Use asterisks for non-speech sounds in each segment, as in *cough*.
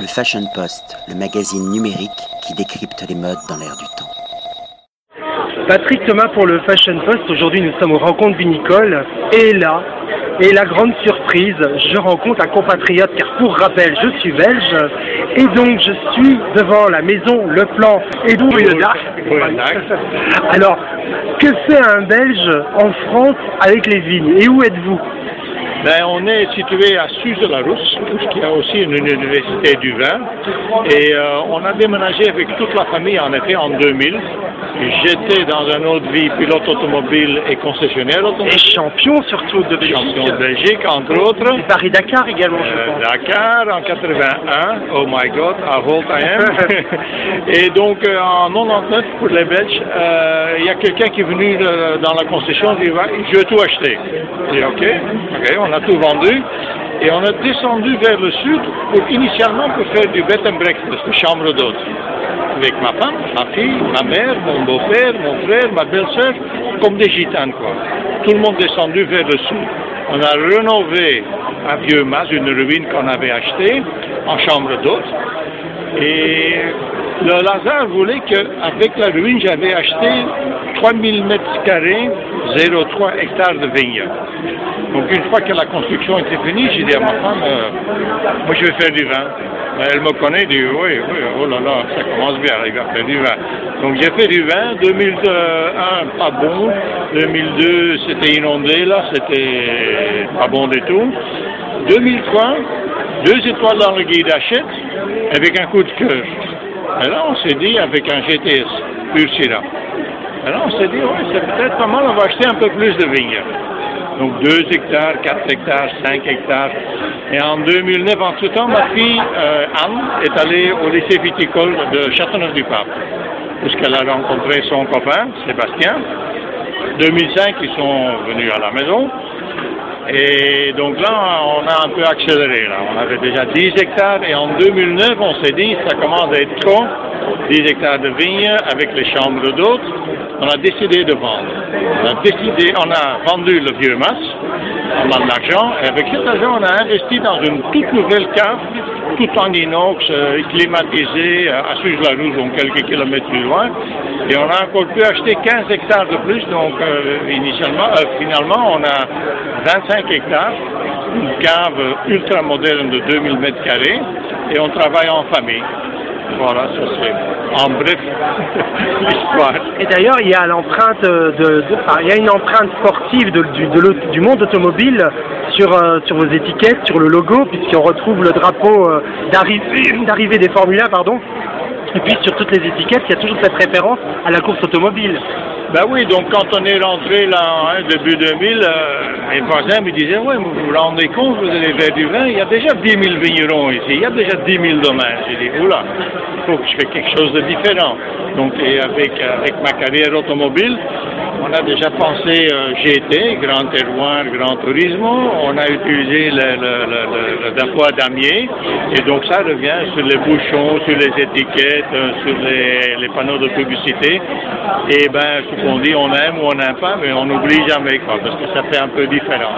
Le Fashion Post, le magazine numérique qui décrypte les modes dans l'air du temps. Patrick Thomas pour le Fashion Post. Aujourd'hui, nous sommes aux rencontres vinicole. Et là, et la grande surprise, je rencontre un compatriote car pour rappel, je suis belge. Et donc, je suis devant la maison Le Plan et donc Alors, que fait un Belge en France avec les vignes? Et où êtes-vous? Ben, on est situé à Suze de la Rousse, qui a aussi une université du vin. Et euh, on a déménagé avec toute la famille, en effet, en 2000. J'étais dans une autre vie pilote automobile et concessionnaire automobile. Et champion surtout de Belgique. Champion de Belgique, entre autres. Et Paris-Dakar également, je Euh, pense. Dakar en 81, oh my god, à Volt *laughs* Et donc euh, en 99 pour les Belges, euh, il y a quelqu'un qui est venu dans la concession et dit je veux tout acheter. J'ai dit ok, ok, on a tout vendu. Et on a descendu vers le sud pour initialement pour faire du bed and breakfast, de chambre d'hôte. Avec ma femme, ma fille, ma mère, mon beau-père, mon frère, ma belle-sœur, comme des gitanes quoi. Tout le monde descendu vers le sud. On a rénové à Vieux Mas, une ruine qu'on avait achetée en chambre d'hôte. Et le Lazare voulait qu'avec la ruine, j'avais acheté 3000 mètres carrés, 0,3 hectares de vignes. Donc une fois que la construction était finie, j'ai dit à ma femme, euh, moi je vais faire du vin. Elle me connaît, dit oui, oui, oh là là, ça commence bien, faire du vin. Donc j'ai fait du vin, 2001 pas bon, 2002 c'était inondé là, c'était pas bon du tout. 2003, deux étoiles dans le guide Hachette avec un coup de cœur. Et là on s'est dit avec un GTS. Et là on s'est dit, ouais, c'est peut-être pas mal, on va acheter un peu plus de vignes. Donc 2 hectares, 4 hectares, 5 hectares. Et en 2009, en ce temps, ma fille Anne est allée au lycée viticole de Châteauneuf-du-Pape, puisqu'elle a rencontré son copain, Sébastien. 2005, ils sont venus à la maison. Et donc là, on a un peu accéléré. Là. On avait déjà 10 hectares et en 2009, on s'est dit, ça commence à être trop. 10 hectares de vignes avec les chambres d'hôtes. On a décidé de vendre. On a décidé, on a vendu le vieux mas, on a de l'argent, et avec cet argent, on a investi dans une toute nouvelle cave, tout en inox, euh, climatisée, euh, à Suze-la-Rouge, donc quelques kilomètres plus loin. Et on a encore pu acheter 15 hectares de plus, donc euh, initialement, finalement, on a 25 hectares, une cave ultra moderne de 2000 mètres carrés, et on travaille en famille. Voilà, ça c'est en bref. *laughs* Et d'ailleurs, il y a l'empreinte de, de- il y a une empreinte sportive de- du, de du monde automobile sur, euh, sur vos étiquettes, sur le logo, puisqu'on retrouve le drapeau euh, *clears throat* d'arrivée des Formule 1, pardon. Et puis sur toutes les étiquettes, il y a toujours cette référence à la course automobile. Ben oui, donc quand on est rentré là, hein, début 2000, euh, mes voisins me disaient, ouais, vous vous rendez compte, vous allez faire du vin, il y a déjà 10 000 vignerons ici, il y a déjà 10 000 domaines. J'ai dit, oula, il faut que je fasse quelque chose de différent. Donc, et avec, avec ma carrière automobile, on a déjà pensé euh, GT, Grand Terroir, Grand Turismo, on a utilisé le, le, le, damier, et donc ça revient sur les bouchons, sur les étiquettes, euh, sur les, les panneaux de publicité. Et ben, ce qu'on dit, on aime ou on n'aime pas, mais on n'oublie jamais, quoi, parce que ça fait un peu différent.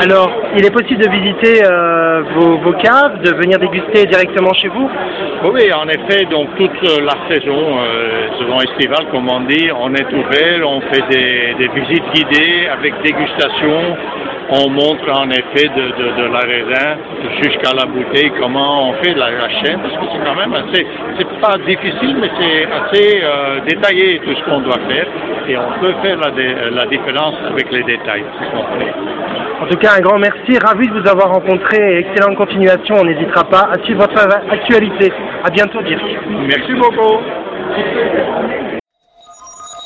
Alors, il est possible de visiter euh, vos, vos caves, de venir déguster directement chez vous? Oui, en effet, donc toute euh, la saison, euh, saison estivale, comme on dit, on est ouvert, on fait des, des visites guidées avec dégustation. On montre en effet de, de, de la raisin jusqu'à la bouteille comment on fait la, la chaîne, parce que c'est quand même assez, c'est pas difficile, mais c'est assez euh, détaillé tout ce qu'on doit faire, et on peut faire la, différence avec les détails. En tout cas, un grand merci, ravi de vous avoir rencontré excellente continuation. On n'hésitera pas à suivre votre actualité. À bientôt, Dirk. Merci beaucoup.